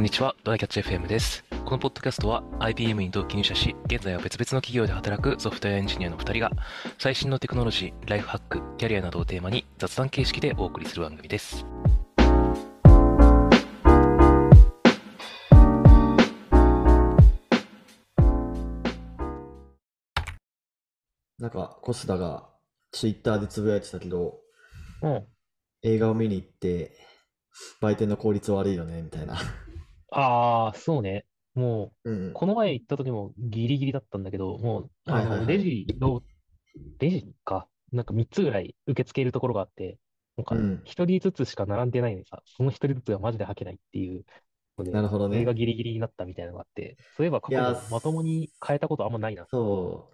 こんにちは、ドライキャッチ FM です。このポッドキャストは IBM に同期入社し、現在は別々の企業で働くソフトウェアエンジニアの2人が、最新のテクノロジー、ライフハック、キャリアなどをテーマに雑談形式でお送りする番組です。なんか、コスダがツイッターでつぶやいてたけど、うん。映画を見に行って、売店の効率悪いよね、みたいな。ああ、そうね。もうんう、。この前行った時もギリギリだったんだけど、もう、はいはいはいレジの、レジか、なんか3つぐらい受け付けるところがあって、なんかうん1人ずつしか並んでないのにさ、その1人ずつがマジで履けないっていうので、なるほどねそれがギリギリになったみたいなのがあって、そういえば過去いやにまともに変えたことあんまないな。そ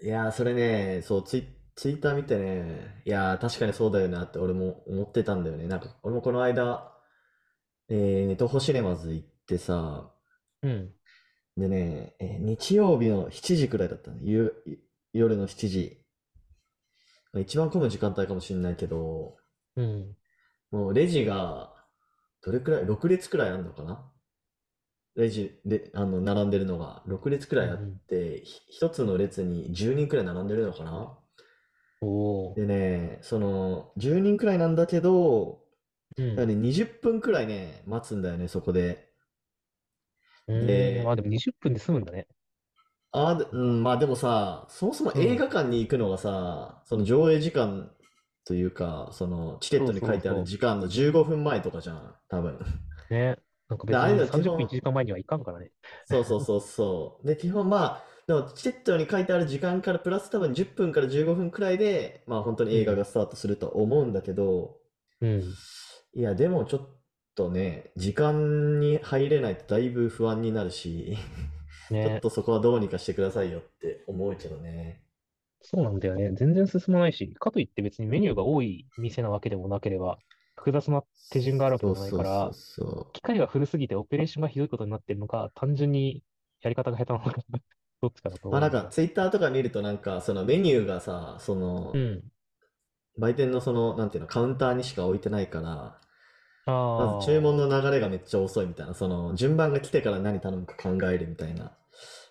う。いやー、それね、そう、ツイ、ツイッター見てね、いやー、確かにそうだよなって俺も思ってたんだよね。なんか、俺もこの間、えー、ネトホシネマズ行ってさ、うん。でね、えー日曜日の7時くらいだったね。夕夜の7時。一番混む時間帯かもしれないけど、うん。もうレジが、どれくらい ?6 列くらいあるのかな？レジで、あの、並んでるのが6列くらいあって、ひ一つの列に10人くらい並んでるのかな？でね、その、10人くらいなんだけど、うん。だからね、20分くらいね、待つんだよね、そこで。うーんでまあでも20分で済むんだね。あーでうん、まあでもさ、そもそも映画館に行くのがさ、その上映時間というか、そのチケットに書いてある時間の15分前とかじゃん、多分。ね。なんか別でああいうに30の基本分1時間前にはいかんからね。そうそうそうそう。で、基本まあ、でもチケットに書いてある時間からプラス多分10分から15分くらいで、まあ本当に映画がスタートすると思うんだけど、うん。いや、でもちょっとね、時間に入れないとだいぶ不安になるし、ちょっね。とそこはどうにかしてくださいよって思うけどね。そうなんだよね。全然進まないし、かといって別にメニューが多い店なわけでもなければ、複雑な手順があるわけでもないから、そうそう機械が古すぎてオペレーションがひどいことになってるのか、単純にやり方が下手なのか、どっちかだと。まあなんかツイッターとか見るとなんかそのメニューがさ、そのうん。売店のその、なんていうの、カウンターにしか置いてないから、まず注文の流れがめっちゃ遅いみたいな、その順番が来てから何頼むか考えるみたいな、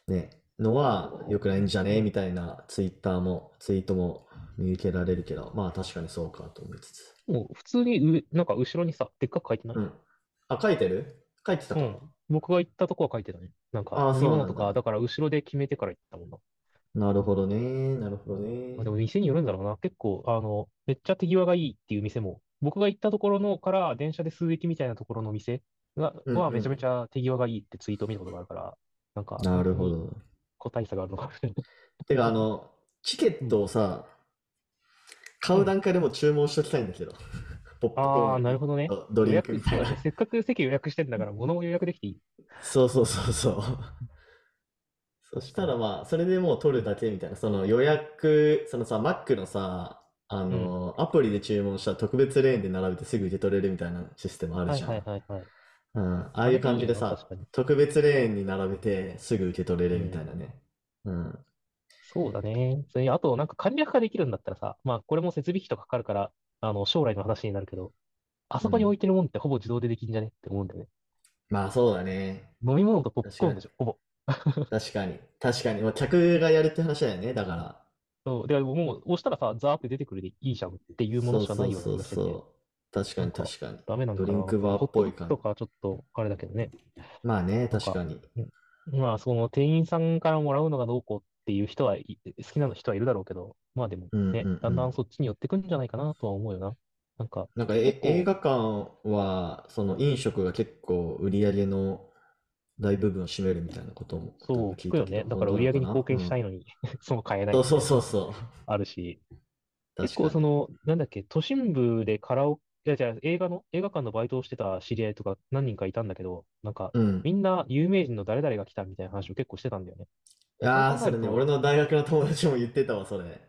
ね、のは良くないんじゃねみたいなツイッターも、ツイートも見受けられるけど、まあ確かにそうかと思いつつ。もう普通に上、なんか後ろにさ、でっかく書いてない？うん。あ、書いてる？書いてたか。うん。僕が行ったとこは書いてたね。なんか、あーそうなんだとか、だから後ろで決めてから行ったもんな。なるほどね。なるほどねまあ。でも店によるんだろうな。結構、あの、めっちゃ手際がいいっていう店も、僕が行ったところのから電車で数駅みたいなところの店が、うんうんはめちゃめちゃ手際がいいってツイートを見たことがあるから、なんか、なるほど。個体差があるのかもしれない。てか、あの、チケットをさ、買う段階でもう注文しときたいんだけど。ポップコあンなるほどね。とドリン予約、クみたいな。せっかく席予約してんだから、物も予約できていい。そうそうそうそう。そしたらまあ、それでもう取るだけみたいな、その予約、そのさ、Mac のさ、あの、アプリで注文したら特別レーンで並べてすぐ受け取れるみたいなシステムあるはいじゃん。はいはいはい。うん、ああいう感じでさ特別レーンに並べてすぐ受け取れるみたいなね。うん。そうだね。それにあと、なんか簡略化できるんだったらさ、まあ、これも設備費とかかかるから、あの、将来の話になるけど、あそこに置いてるもんってほぼ自動でできんじゃねって思うんだよね。まあそうだね。飲み物とポップコーンでしょ、ほぼ。確かに。確かに。まあ、客がやるって話だよね。だから。そう。で、もう押したらさ、ザーって出てくるでいいじゃんっていうものしかないような気がしてて、そうそうそう。確かに確かに。ダメなんだドリンクバーっぽい感じとかちょっとあれだけどね。まあね、か確かに。まあ、その店員さんからもらうのがどうこうっていう人はい、好きな人はいるだろうけど、まあでもね、うんうんうんだんだんそっちに寄ってくんじゃないかなとは思うよな。なんか、なんかえ映画館は、その飲食が結構売り上げの大部分を占めるみたいなこともそう、聞くよね。だから売り上げに貢献したいのに、そう買えないそうそうそうそう。なあるし、結構その、なんだっけ、都心部でカラオケ、いやじゃあ映画の、映画館のバイトをしてた知り合いとか何人かいたんだけど、なんか、うん。みんな有名人の誰々が来たみたいな話を結構してたんだよね。いやー、それね、俺の大学の友達も言ってたわ、それ。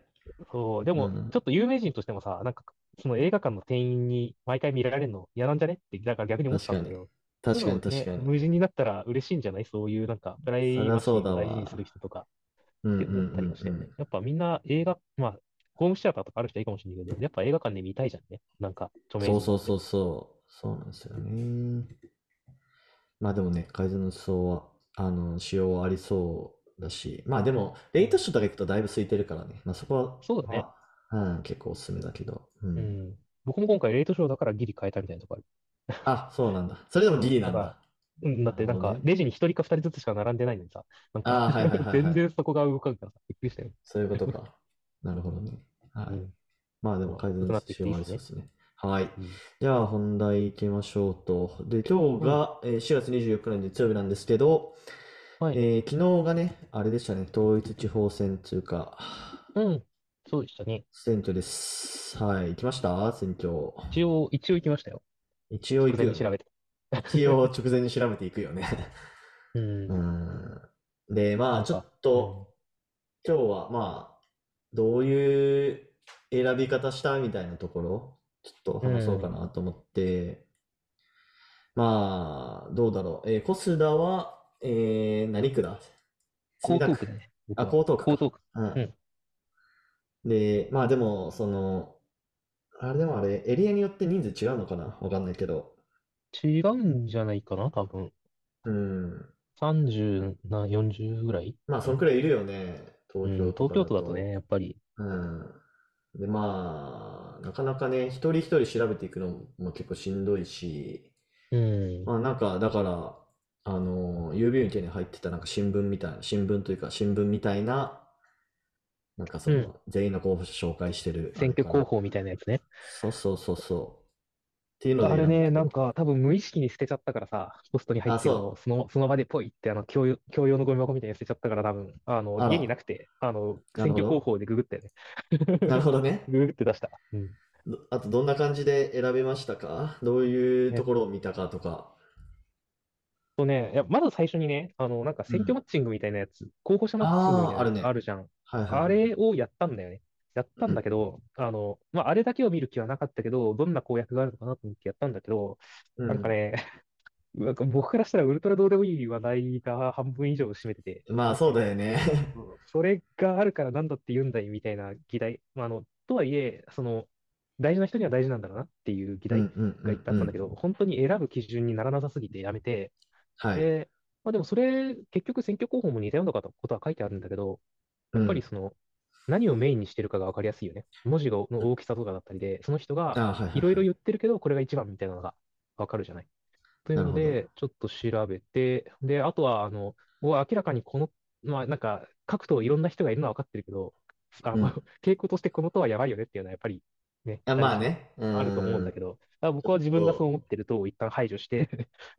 そう、でもうん、ちょっと有名人としてもさ、なんか、その映画館の店員に毎回見られるの嫌なんじゃねって、だから逆に思ったんだけど、確かに確かに。無人になったら嬉しいんじゃない？そういうなんか、プライバシーを大事にする人とかうんって思ったりもしてうんうんね。やっぱみんな映画、まあ、ホームシアターとかある人はいいかもしれないけど、やっぱ映画館で見たいじゃんね。なんか、著名人そうそうそうそう。そうなんですよね。まあでもね、改善の層は、あの、仕様はありそうだし、まあでも、レイトショットが行くとだいぶ空いてるからね。まあそこは、そうだね。まあうん、結構おすすめだけど。う。うんん。僕も今回レートショーだからギリ変えたみたいなとこある。あ、そうなんだ。それでもギリなんだだ。うん、だってなんかなるほどね、レジに一人か二人ずつしか並んでないのにさ、なんか、あーはいはいはいはい全然そこが動かんからさ、びっくりしたよ。そういうことか。なるほどね。はい。うんまあでも改善まあ良くなってしようがありそういいっですね。はい。うんじゃあ本題行きましょうと。で、今日が、えー4月24日の月曜日なんですけど、はい。えー昨日がね、あれでしたね、統一地方選というか、うん。そうでしたね。選挙です。はい。行きました？選挙。一応、一応行きましたよ。一応行くよね。調べて。一応直前に調べていくよね。うん。うん。で、まあちょっと、今日はまあ、どういう選び方したみたいなところ、ちょっと話そうかなと思って、まあ、どうだろう。えー、小須田は、えー、何区だ？江東区だね。僕あ、は江東区か。江東区。うんうんで、まあでも、その、あれでもあれ、エリアによって人数違うのかな？わかんないけど。違うんじゃないかな、多分。うん。30な、40ぐらい？まあ、そのくらいいるよね。うん、東京と東京都かだとね、やっぱり。うん。で、まあ、なかなかね、一人一人調べていくのも結構しんどいし、うん。まあなんか、だから、あの、郵便受けに入ってたなんか新聞みたいな、新聞というか新聞みたいな、なんかそうんの、全員の候補者紹介してる。選挙あれか広報みたいなやつね。そうそうそうそう。っていうのであれね、なんか多分無意識に捨てちゃったからさ、ポストに入ってるのあをその、その場でポイってあの共用、共用のゴミ箱みたいに捨てちゃったから多分、あの、あら家になくて、あの、なるほど選挙広報でググったよね。なるほどね。ググって出した。うん。どあと、どんな感じで選べましたか？どういうところを見たかとか。とね、いや、まず最初にね、あの、なんか選挙マッチングみたいなやつ、候補者マッチングみたいなあーあるねあるじゃん。はいはい。あれをやったんだよね。やったんだけど、あの、まあ、あれだけを見る気はなかったけど、どんな公約があるのかなと思ってやったんだけど、うんなんかね、なんか僕からしたらウルトラどうでもいい話題が半分以上を占めてて、まあそうだよね。それがあるからなんだって言うんだいみたいな議題、まあ、あの、とはいえ、その、大事な人には大事なんだろうなっていう議題がいっぱいあったんだけど、本当に選ぶ基準にならなさすぎてやめて、はい。で、まあでもそれ、結局選挙候補も似たようなことは書いてあるんだけど、やっぱりその、何をメインにしてるかが分かりやすいよね。文字の大きさとかだったりで、その人がいろいろ言ってるけど、これが一番みたいなのが分かるじゃない。というので、ちょっと調べて、で、あとは、あの、もう明らかにこの、まあなんか、各党いろんな人がいるのは分かってるけど、あの、うん傾向としてこの党はやばいよねっていうのはやっぱりね、あまあね。あると思うんだけど。僕は自分がそう思ってる党を一旦排除して、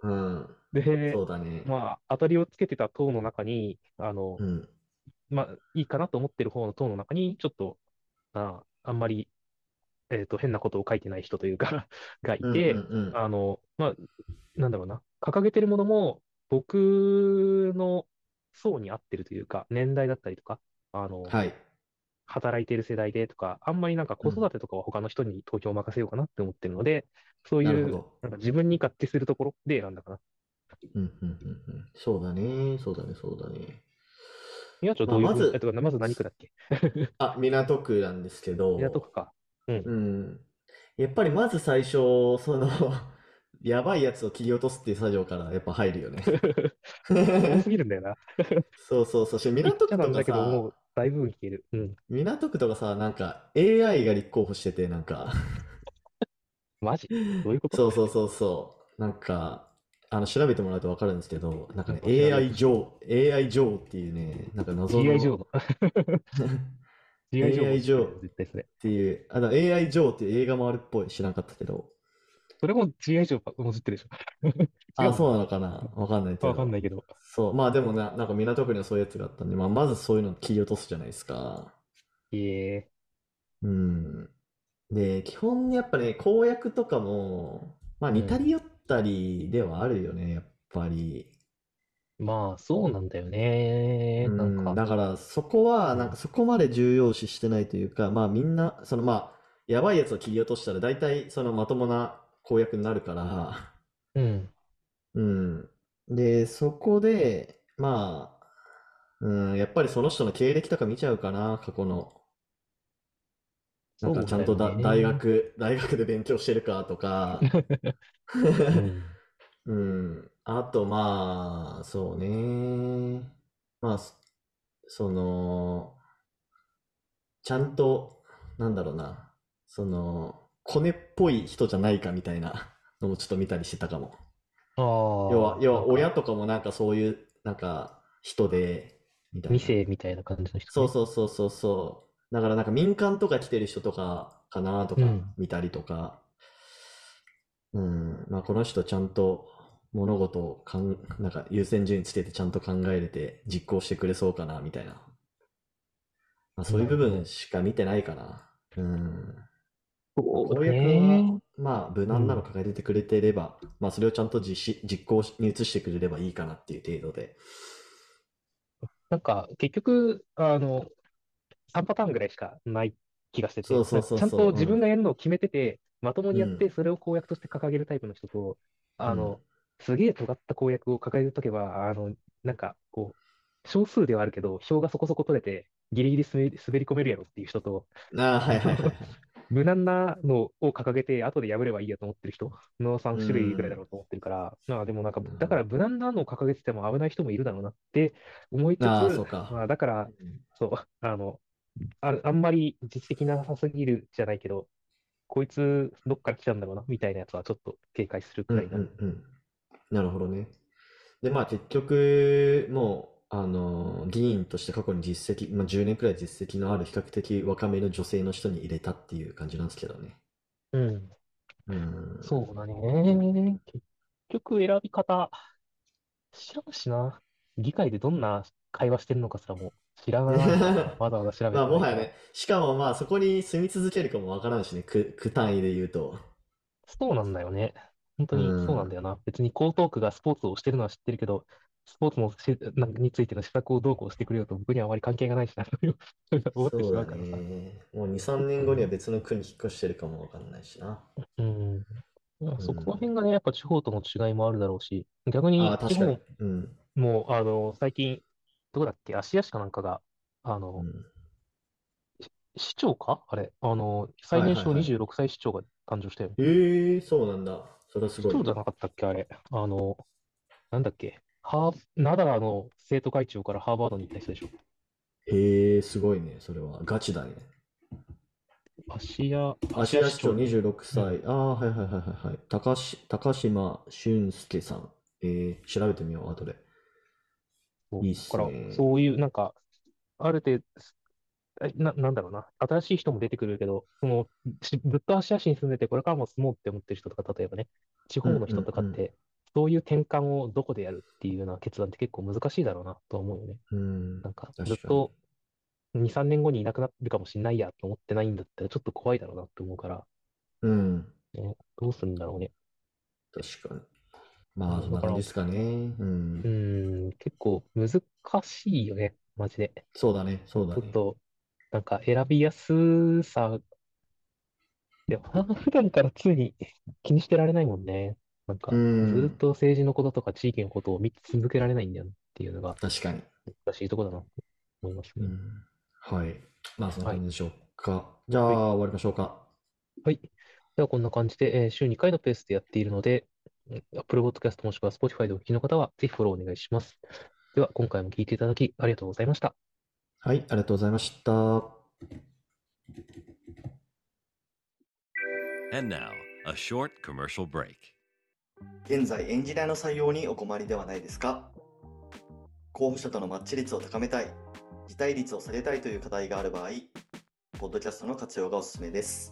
うん。で、そうだね。まあ、当たりをつけてた党の中に、あの、うん。まあ、いいかなと思ってる方の党の中に、ちょっと、あ、あんまり、えっと、変なことを書いてない人というか がいて、うんうんうんあの、まあ、なんだろうな、掲げてるものも、僕の層に合ってるというか、年代だったりとか、あの、はい。働いてる世代でとか、あんまりなんか子育てとかは他の人に投票を任せようかなって思ってるので、そういう、なんか自分に合致するところで選んだかな。うんうんうんうん。そうだね。そうだね。そうだね。宮町どういうまあまずえっと、まず何区だっけ？あ、港区なんですけど。港区か。うん。やっぱりまず最初、その、やばいやつを切り落とすっていう作業からやっぱ入るよね。多すぎるんだよな。そうそうそう。し港ちゃなんだけど、区とかさもう、だいぶ消える。うん。港区とかさ、なんか AI が立候補してて、なんか、マジ？どういうこと？そうそうそうそう。なんか、あの、調べてもらうとわかるんですけど、なんかね、AI ジョー、AI ジョーっていうね、なんか謎の AI ジョー絶対それ。っていう、あの AI ジョーっていう映画もあるっぽい、知らんかったけど。それも GI 上もじってるでしょ。あ、そうなのかな？わかんないけど。わかんないけど。そう、まあでもな、なんか港区にはそういうやつがあったんで、まあまずそういうの切り落とすじゃないですか。いえうん。で、基本やっぱね、公約とかも、まあ似たり寄ったりではあるよね、やっぱり。まあ、そうなんだよね。うなんか、んだからそこは、なんかそこまで重要視してないというか、まあみんな、そのまあ、やばいやつを切り落としたら大体そのまともな公約になるから、うん。うん。で、そこで、まあ、うん、やっぱりその人の経歴とか見ちゃうかな、過去の。なんかちゃんとだ、ね大学、大学で勉強してるかとか、うん うん。あと、まあ、そうね。まあ、そその、ちゃんと、なんだろうな、その、コネっぽい人じゃないかみたいな のもちょっと見たりしてたかも。ああ。要は、要は親とかもなんかそういう、なんか人で、みたいな。二世みたいな感じの人そうね。そうそうそうそう。だからなんか民間とか来てる人とかかなとかうん見たりとか。うん、まあこの人ちゃんと物事をかん、なんか優先順位つけてちゃんと考えれて実行してくれそうかなみたいな。まあそういう部分しか見てないかな。うん。そう公約ねは、まあ無難なの掲げてくれてれば、まあそれをちゃんと実施、実行に移してくれればいいかなっていう程度で。なんか、結局、あの、3パターンぐらいしかない気がしてて、そうそうそうそうなんかちゃんと自分がやるのを決めてて、まともにやっうて、それを公約として掲げるタイプの人と、あうん。の、すげえ尖った公約を掲げるとけば、あの、なんか、こう、少数ではあるけど、票がそこそこ取れて、ギリギリ滑り滑り込めるやろっていう人と、ああ、はいはいはい。はい。無難なのを掲げて、後で破ればいいやと思ってる人の3種類ぐらいだろうと思ってるから、まあでもなんか、だから無難なのを掲げてても危ない人もいるだろうなって思いつつ、ああ、そうか。まあだから、そう、あの、ああんまり実績なさすぎるじゃないけど、こいつどっから来たんだろうな、みたいなやつはちょっと警戒するくうんらいな。うんうん。なるほどね。で、まあ結局、もう、あの、議員として過去に実績、まあ10年くらい実績のある比較的若めの女性の人に入れたっていう感じなんですけどね。うん。うん。そうだね。結局選び方、知らんしな。議会でどんな会話してるのかすらも知らないから、わざわざ調べてまあもはやね、しかもまあそこに住み続けるかもわからんしね、区、区単位で言うと。そうなんだよね。本当にそうなんだよな。別に江東区がスポーツをしてるのは知ってるけど、スポーツのしなんかについての施策をどうこうしてくれよと僕にはあまり関係がないしな、と思ってしそうだまうからさ。ね。もう2、3年後には別の区に引っ越してるかもわかんないしな。うん。そこら辺がね、やっぱ地方との違いもあるだろうし、逆にああ、確地かに方。うん。も、あの、最近、どこだっけ、芦屋市かなんかが、あうの、ん。市長か？あれ、あの、最年少はいはいはい26歳市長が誕生したよね。ええそうなんだ。それはすごい。市長じゃなかったっけ、あれ。あの、なんだっけ、ハー、ナダラの生徒会長からハーバードに行った人でしょ。へえ、すごいね。それは。ガチだね。芦屋、芦屋市長芦26歳。ああ、はいはいはいはいはい。高し、高島俊介さん。えー、調べてみよう、後で。いいだから、ねそういう、なんか、ある程度、えな、なんだろうな、新しい人も出てくるけど、その、しずっと芦屋市に住んでて、これからも住もうって思ってる人とか、例えばね、地方の人とかって、そういう転換をどこでやるっていうような決断って結構難しいだろうなとは思うよね。うん。なんか、ずっと2、3年後にいなくなるかもしんないやと思ってないんだったら、ちょっと怖いだろうなって思うから、うん。ね、どうするんだろうね。確かに。まあ、そんな感じですかね。うんう。ーん、結構難しいよね、マジで。そうだね。そうだね。ちょっと、なんか選びやすさ、でも、普段から常に 気にしてられないもんね。なんか、うんずっと政治のこととか地域のことを見続けられないんだよねっていうのが確かに。難しいところだなと思いますね。うん。はい。まあ、そんな感じでしょうか。じゃあ、終わりましょうか。はい。では、こんな感じで、えー週2回のペースでやっているので、うん Apple Podcast もしくは Spotify でお聞きの方は、ぜひフォローお願いします。では、今回も聞いていただきありがとうございました。はい、ありがとうございました。And now, a short commercial break. 現在エンジニアの採用にお困りではないですか？候補者とのマッチ率を高めたい、辞退率を下げたいという課題がある場合、ポッドキャストの活用がおすすめです。